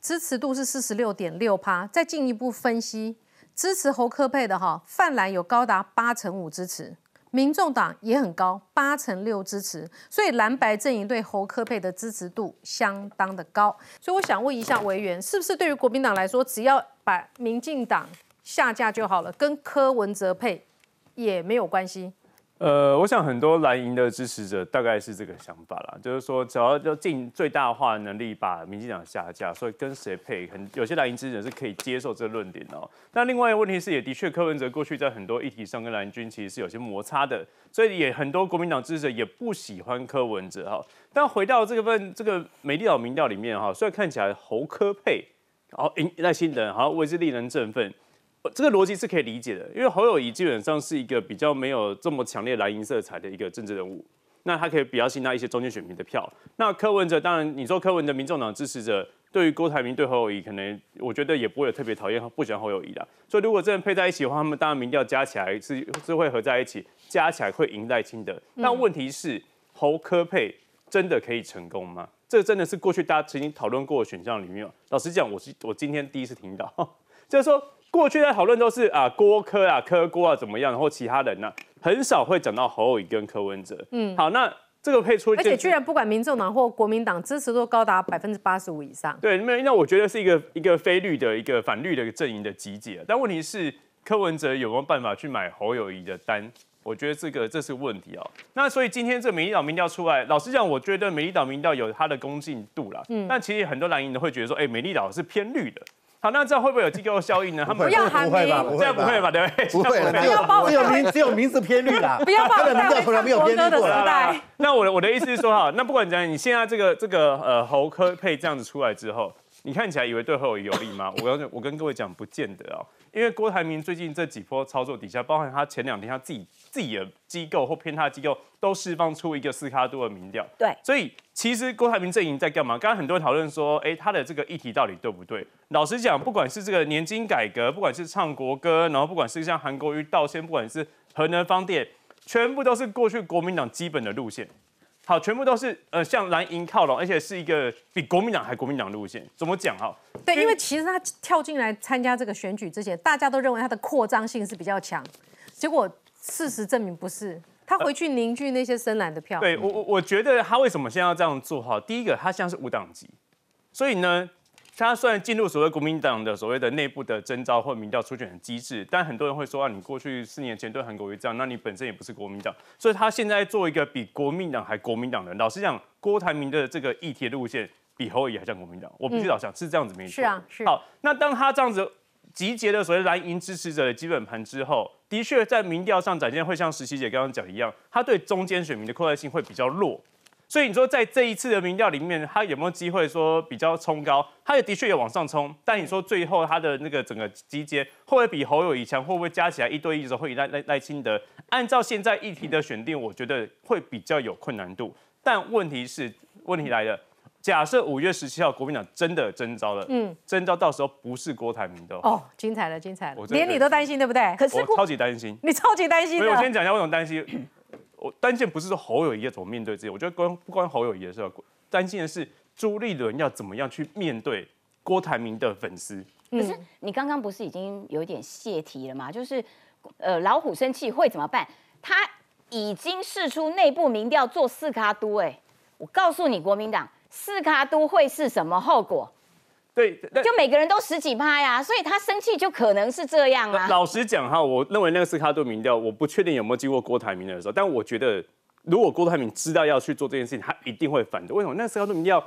支持度是四十六点六趴。再进一步分析，支持侯科佩的哈，泛蓝有高达八成五支持。民众党也很高，八成六支持，所以蓝白阵营对侯科佩的支持度相当的高。所以我想问一下委员，是不是对于国民党来说，只要把民进党下架就好了，跟柯文哲配也没有关系？呃，我想很多蓝营的支持者大概是这个想法啦，就是说只要要尽最大化能力把民进党下架，所以跟谁配，很有些蓝营支持者是可以接受这个论点哦。那另外一个问题是，也的确柯文哲过去在很多议题上跟蓝军其实是有些摩擦的，所以也很多国民党支持者也不喜欢柯文哲哈。但回到这个份这个美丽岛民调里面哈，虽然看起来侯科配，然后赖清德好像为之令人振奋。这个逻辑是可以理解的，因为侯友谊基本上是一个比较没有这么强烈蓝银色彩的一个政治人物，那他可以比较吸纳一些中间选民的票。那柯文哲当然，你说柯文哲民众党支持者对于郭台铭对侯友谊，可能我觉得也不会有特别讨厌不喜欢侯友谊的。所以如果真的配在一起的话，他们当然民调加起来是是会合在一起，加起来会赢赖清德。但问题是侯科配真的可以成功吗？这真的是过去大家曾经讨论过的选项里面。老实讲，我是我今天第一次听到，就是说。过去在讨论都是啊郭科啊科郭啊怎么样，然后其他人呢很少会讲到侯友宜跟柯文哲。嗯，好，那这个配出，而且居然不管民众党或国民党支持度高达百分之八十五以上。对，那那我觉得是一个一个非绿的一个反绿的一个阵营的集结。但问题是柯文哲有没有办法去买侯友谊的单？我觉得这个这是问题哦。那所以今天这美丽岛民调出来，老实讲，我觉得美丽岛民调有它的公信度啦。嗯，但其实很多蓝营都会觉得说，哎，美丽岛是偏绿的。好，那这样会不会有机构效应呢？他们不要喊名，这样不会吧？对不对？不会，不要只有名只有名字偏绿啦。不要把的名字从来没有偏绿过啦。那我的我的意思是说哈，那不管怎样，你现在这个这个呃侯科配这样子出来之后，你看起来以为对侯有利吗？我跟我跟各位讲，不见得哦。因为郭台铭最近这几波操作底下，包含他前两天他自己自己的机构或偏他的机构都释放出一个四卡多的民调，对，所以其实郭台铭阵营在干嘛？刚刚很多人讨论说，哎，他的这个议题到底对不对？老实讲，不管是这个年金改革，不管是唱国歌，然后不管是像韩国瑜道歉，不管是核能方电，全部都是过去国民党基本的路线。好，全部都是呃向蓝营靠拢，而且是一个比国民党还国民党路线。怎么讲哈？对，因为其实他跳进来参加这个选举之前，大家都认为他的扩张性是比较强，结果事实证明不是。他回去凝聚那些深蓝的票。对我我我觉得他为什么现在要这样做哈？第一个，他现在是无党籍，所以呢。他虽然进入所谓国民党的所谓的内部的征召或民调初选的机制，但很多人会说啊，你过去四年前对韩国瑜这样，那你本身也不是国民党，所以他现在做一个比国民党还国民党的。老实讲，郭台铭的这个议题路线比侯友宜还像国民党，我必须老讲是这样子没错。是啊，是。好，那当他这样子集结了所谓蓝营支持者的基本盘之后，的确在民调上展现会像实习姐刚刚讲一样，他对中间选民的扩大性会比较弱。所以你说在这一次的民调里面，他有没有机会说比较冲高？他也的确有往上冲，但你说最后他的那个整个集结会不会比侯友谊强？会不会加起来一对一的时候会赖赖赖清德？按照现在议题的选定，我觉得会比较有困难度。但问题是，问题来了，假设五月十七号国民党真的征召了，嗯，征召到时候不是郭台铭的哦，精彩了，精彩了，连你都担心对不对？可是我超级担心，你超级担心。所以我先讲一下为什么担心。我担心不是说侯友谊要怎么面对自己，我觉得关不关侯友谊的事，担心的是朱立伦要怎么样去面对郭台铭的粉丝。可是你刚刚不是已经有点泄题了吗？就是呃，老虎生气会怎么办？他已经试出内部民调做四卡都，哎，我告诉你，国民党四卡都会是什么后果？对，就每个人都十几趴呀，所以他生气就可能是这样啊。老实讲哈，我认为那个斯卡杜民调，我不确定有没有经过郭台铭的时候，但我觉得如果郭台铭知道要去做这件事情，他一定会反对。为什么？那斯卡杜民调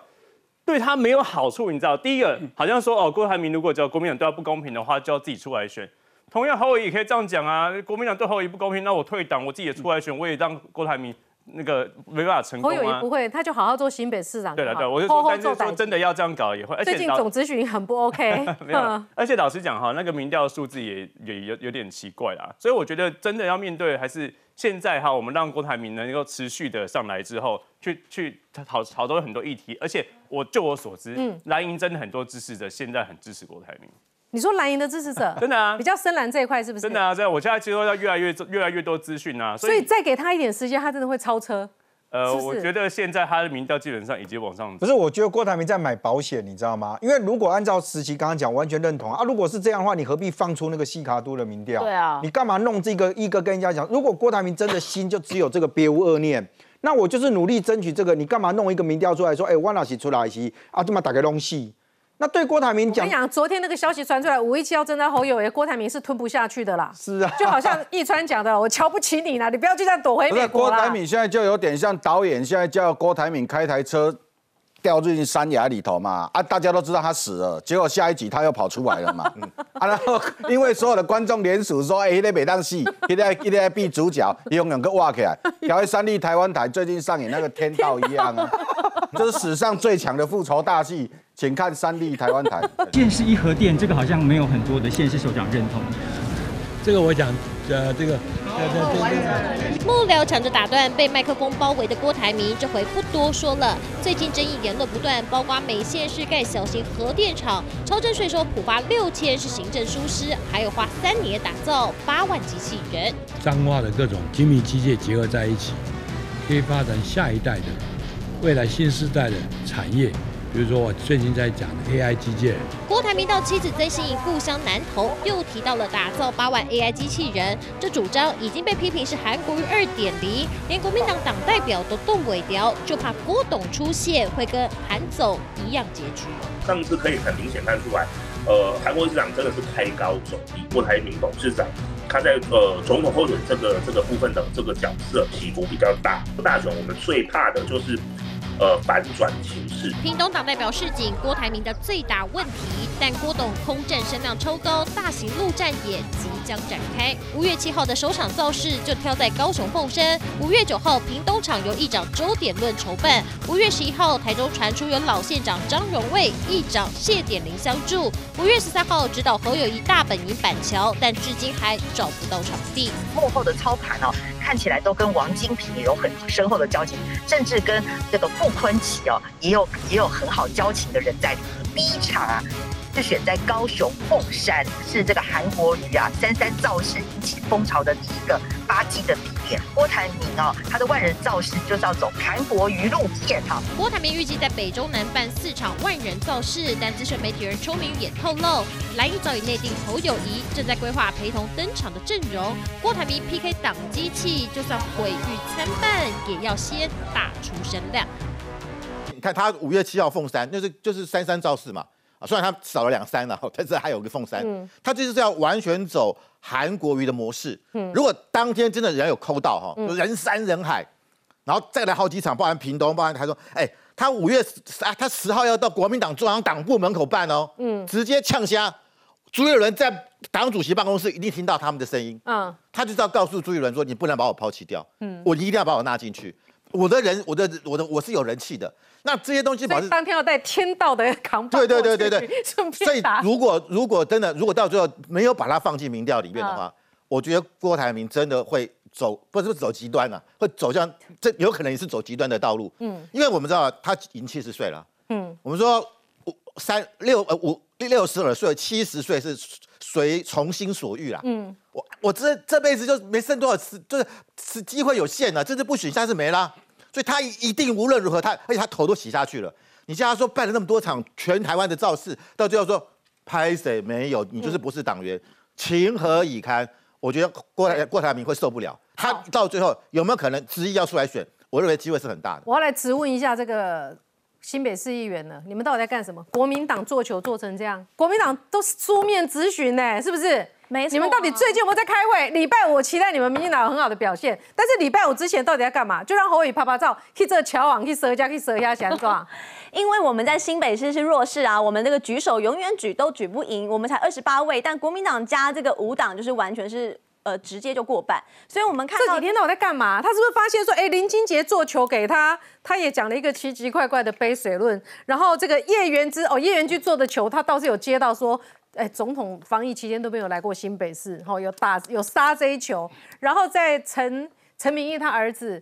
对他没有好处，你知道？第一个好像说哦，郭台铭如果叫国民党对他不公平的话，就要自己出来选。同样，侯友也可以这样讲啊，国民党对侯友不公平，那我退党，我自己也出来选，我也让郭台铭。那个没办法成功啊！侯友谊不会，他就好好做新北市长。对了，对，我就说，但是说真的要这样搞也会。最近总咨询很不 OK。没有，而且老实讲哈，那个民调数字也也有有点奇怪啦。所以我觉得真的要面对，还是现在哈，我们让郭台铭能够持续的上来之后，去去讨讨论很多议题。而且我就我所知，嗯，蓝营真的很多支持者现在很支持郭台铭。你说蓝营的支持者真的啊，比较深蓝这一块是不是？真的啊，这样我现在接收到越来越越来越多资讯啊，所以再给他一点时间，他真的会超车。呃，我觉得现在他的民调基本上已经往上。不是，我觉得郭台铭在买保险，你知道吗？因为如果按照实习刚刚讲，完全认同啊。如果是这样的话，你何必放出那个西卡都的民调？对啊，你干嘛弄这个一个跟人家讲？如果郭台铭真的心就只有这个，别无恶念，那我就是努力争取这个。你干嘛弄一个民调出来说，哎，万老喜出来一啊，这么打个东西？那对郭台铭讲，我跟你讲，昨天那个消息传出来，五一七要征召侯友，郭台铭是吞不下去的啦。是啊，就好像易川讲的，我瞧不起你啦，你不要就这样躲回美国郭台铭现在就有点像导演，现在叫郭台铭开台车掉进山崖里头嘛。啊，大家都知道他死了，结果下一集他又跑出来了嘛。啊，然后因为所有的观众联署说，哎，那每档戏，一在一在避主角，用两个挖起来，调为三立台湾台最近上演那个天道一样啊，这是史上最强的复仇大戏。请看三立台湾台。县市一核电，这个好像没有很多的县市首长认同。这个我讲，呃，这个。幕僚抢着打断被麦克风包围的郭台铭，这回不多说了。最近争议言论不断，包括美县市盖小型核电厂，超征税收普发六千是行政疏失，还有花三年打造八万机器人。脏话的各种精密机械结合在一起，可以发展下一代的未来新时代的产业。比如说我最近在讲 AI 机械人，郭台铭到妻子曾心颖故乡南投，又提到了打造八万 AI 机器人，这主张已经被批评是韩国瑜二点零，连国民党党代表都动尾调，就怕郭董出现会跟韩总一样结局。上次可以很明显看出来，呃，韩国市长真的是开高走低，郭台铭董事长他在呃总统候选这个这个部分的这个角色起伏比较大。大选我们最怕的就是。呃反转情势。屏东党代表市警郭台铭的最大问题，但郭董空战声量超高，大型陆战也即将展开。五月七号的首场造势就挑在高雄凤山，五月九号屏东场由议长周点论筹办，五月十一号台中传出有老县长张荣卫、议长谢点林相助，五月十三号指导侯友谊大本营板桥，但至今还找不到场地。幕后的操盘哦，看起来都跟王金平有很深厚的交情，甚至跟这个傅昆奇哦也有也有很好交情的人在里面。第一场啊。是选在高雄凤山，是这个韩国瑜啊三三造势引起风潮的第一个发迹的地点。郭台铭哦，他的万人造势就是要走韩国瑜路线哈。郭台铭预计在北中南办四场万人造势，但资深媒体人邱明也透露，蓝营早已内定侯友谊，正在规划陪同登场的阵容。郭台铭 PK 党机器，就算毁誉参半，也要先打出声量。你看他五月七号凤山，那是就是三三造势嘛。啊，虽然他少了两三了，但是还有个凤山，他就是要完全走韩国瑜的模式。如果当天真的人有抠到哈，人山人海，然后再来好几场，包含屏东，包含台中，哎，他五月啊，他十号要到国民党中央党部门口办哦，嗯，直接呛瞎朱立伦在党主席办公室一定听到他们的声音，嗯，他就是要告诉朱立伦说，你不能把我抛弃掉，嗯，我一定要把我纳进去，我的人，我的我的我是有人气的。那这些东西，保当天要带天道的扛对对对对对，所以如果如果真的如果到最后没有把它放进民调里面的话，我觉得郭台铭真的会走不是走极端了，会走向这有可能也是走极端的道路。嗯，因为我们知道他已经七十岁了。嗯，我们说五三六呃五六十二岁七十岁是随从心所欲啦。嗯，我我这这辈子就没剩多少次，就是是机会有限了，这次不许下次没啦。所以他一定无论如何，他而且他头都洗下去了。你叫他说办了那么多场全台湾的造势，到最后说拍谁没有，你就是不是党员，情何以堪？我觉得郭台郭台铭会受不了。他到最后有没有可能执意要出来选？我认为机会是很大的。我要来质问一下这个新北市议员呢，你们到底在干什么？国民党做球做成这样，国民党都是书面咨询呢，是不是？没错，你们到底最近有没有在开会？礼拜五期待你们民进党有很好的表现，但是礼拜五之前到底要干嘛？就让侯友拍拍照，去这桥网，去蛇家，去蛇下想抓。因为我们在新北市是弱势啊，我们那个举手永远举都举不赢，我们才二十八位，但国民党加这个五党就是完全是呃直接就过半，所以我们看这几天到底在干嘛？他是不是发现说，哎，林金杰做球给他，他也讲了一个奇奇怪怪的杯水论，然后这个叶元之哦，叶元之做的球，他倒是有接到说。哎，总统防疫期间都没有来过新北市，然后，有打有杀这一球，然后在陈陈明义他儿子。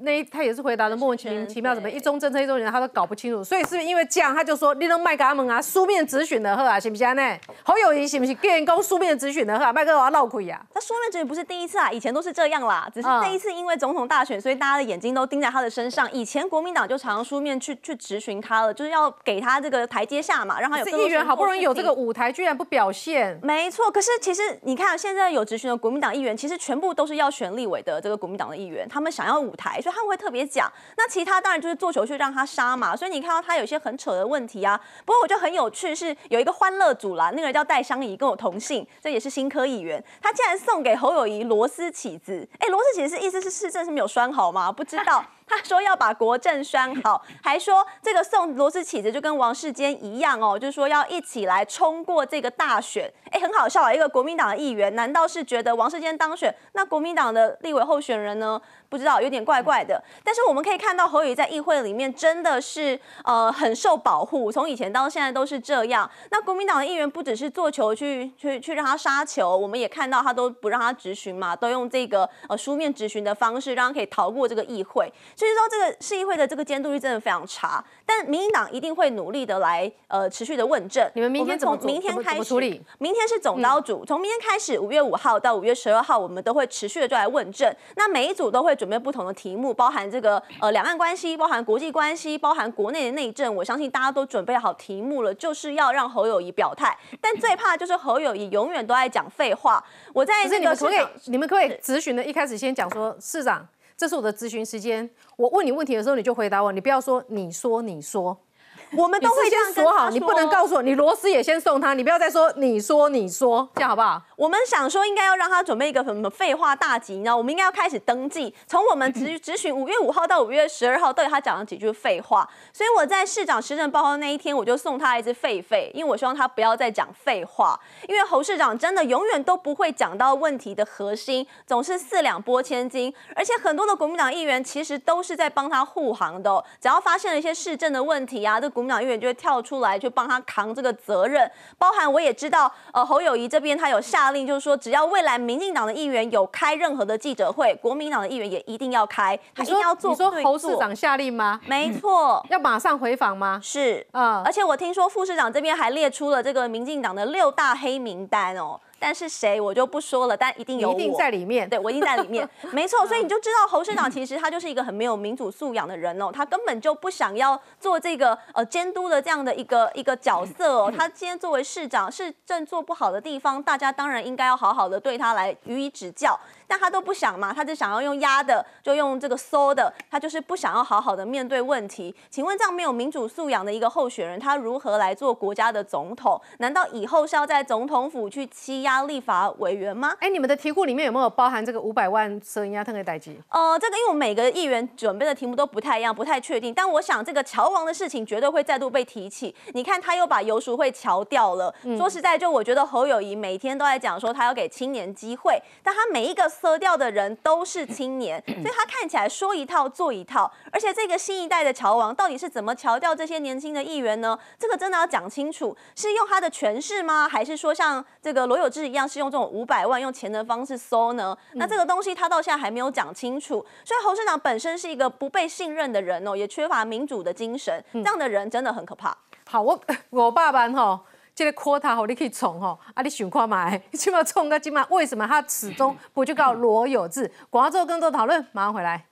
那他也是回答的莫名其妙，怎么一中政策一中人他都搞不清楚，所以是不是因为这样，他就说你能卖给他们啊？书面质询的，喝啊，行不行呢？侯友谊行不行？员工书面质询的，喝啊，麦克我要闹亏呀。他书面质询不是第一次啊，以前都是这样啦，只是这一次因为总统大选，所以大家的眼睛都盯在他的身上。以前国民党就常书面去去质询他了，就是要给他这个台阶下嘛，让他有。议员好不容易有这个舞台，居然不表现。没错，可是其实你看现在有质询的国民党议员，其实全部都是要选立委的这个国民党的议员，他们想要舞台，所以他们会特别讲。那其他当然就是做球去让他杀嘛，所以你看到他有些很扯的问题啊。不过我觉得很有趣是有一个欢乐组啦，那个人叫戴香怡，跟我同姓，这也是新科议员，他竟然送给侯友谊螺丝起子。哎，螺丝起子是意思是市政是没有拴好吗？不知道。他说要把国政拴好，还说这个送螺丝起子就跟王世坚一样哦，就是说要一起来冲过这个大选。哎，很好笑啊！一个国民党的议员，难道是觉得王世坚当选，那国民党的立委候选人呢？不知道，有点怪怪的。但是我们可以看到侯宇在议会里面真的是呃很受保护，从以前到现在都是这样。那国民党的议员不只是做球去去去让他杀球，我们也看到他都不让他质询嘛，都用这个呃书面质询的方式，让他可以逃过这个议会。所以说，这个市议会的这个监督力真的非常差。但民进党一定会努力的来呃持续的问政。你们明天从明天开始处理？明天是总刀组，从明天开始，五月五号到五月十二号，我们都会持续的就来问政。那每一组都会准备不同的题目，包含这个呃两岸关系，包含国际关系，包含国内的内政。我相信大家都准备好题目了，就是要让侯友谊表态。但最怕就是侯友谊永远都在讲废话。我在这个可不可以？你们可不可以咨询的一开始先讲说，市长。这是我的咨询时间。我问你问题的时候，你就回答我，你不要说你说你说，我们都会先说好，你不能告诉我，你螺丝也先送他，你不要再说你说你说，这样好不好？我们想说应该要让他准备一个什么废话大集，你知道，我们应该要开始登记，从我们执 执询五月五号到五月十二号，到底他讲了几句废话。所以我在市长施政报告那一天，我就送他一只狒狒，因为我希望他不要再讲废话，因为侯市长真的永远都不会讲到问题的核心，总是四两拨千斤，而且很多的国民党议员其实都是在帮他护航的、哦，只要发现了一些市政的问题啊，这国民党议员就会跳出来去帮他扛这个责任，包含我也知道，呃，侯友谊这边他有下令，就是说只要未来民进党的议员有开任何的记者会，国民党的议员也一定要开，他一定要做你说侯市长下令吗？没错，要马上回访吗？是，嗯，而且我听说副市长这边还列出了这个民进党的六大黑名单哦。但是谁我就不说了，但一定有我，一定在里面对我一定在里面，没错。所以你就知道侯市长其实他就是一个很没有民主素养的人哦，他根本就不想要做这个呃监督的这样的一个一个角色哦。他今天作为市长，市政做不好的地方，大家当然应该要好好的对他来予以指教。但他都不想嘛，他只想要用压的，就用这个搜的，他就是不想要好好的面对问题。请问这样没有民主素养的一个候选人，他如何来做国家的总统？难道以后是要在总统府去欺压立法委员吗？哎，你们的题库里面有没有包含这个五百万摄影压特的代机？呃，这个因为我每个议员准备的题目都不太一样，不太确定。但我想这个乔王的事情绝对会再度被提起。你看他又把游淑会乔掉了。说实在，就我觉得侯友谊每天都在讲说他要给青年机会，但他每一个色掉的人都是青年，所以他看起来说一套做一套。而且这个新一代的乔王到底是怎么乔掉这些年轻的议员呢？这个真的要讲清楚，是用他的权势吗？还是说像这个罗有志一样是用这种五百万用钱的方式搜呢？那这个东西他到现在还没有讲清楚。所以侯市长本身是一个不被信任的人哦，也缺乏民主的精神，这样的人真的很可怕。好，我我爸爸吼。这个 quota 吼，你可以冲吼，啊，你想看嘛？起码冲个起码，为什么他始终不去告罗有志？广告之后更多讨论，马上回来。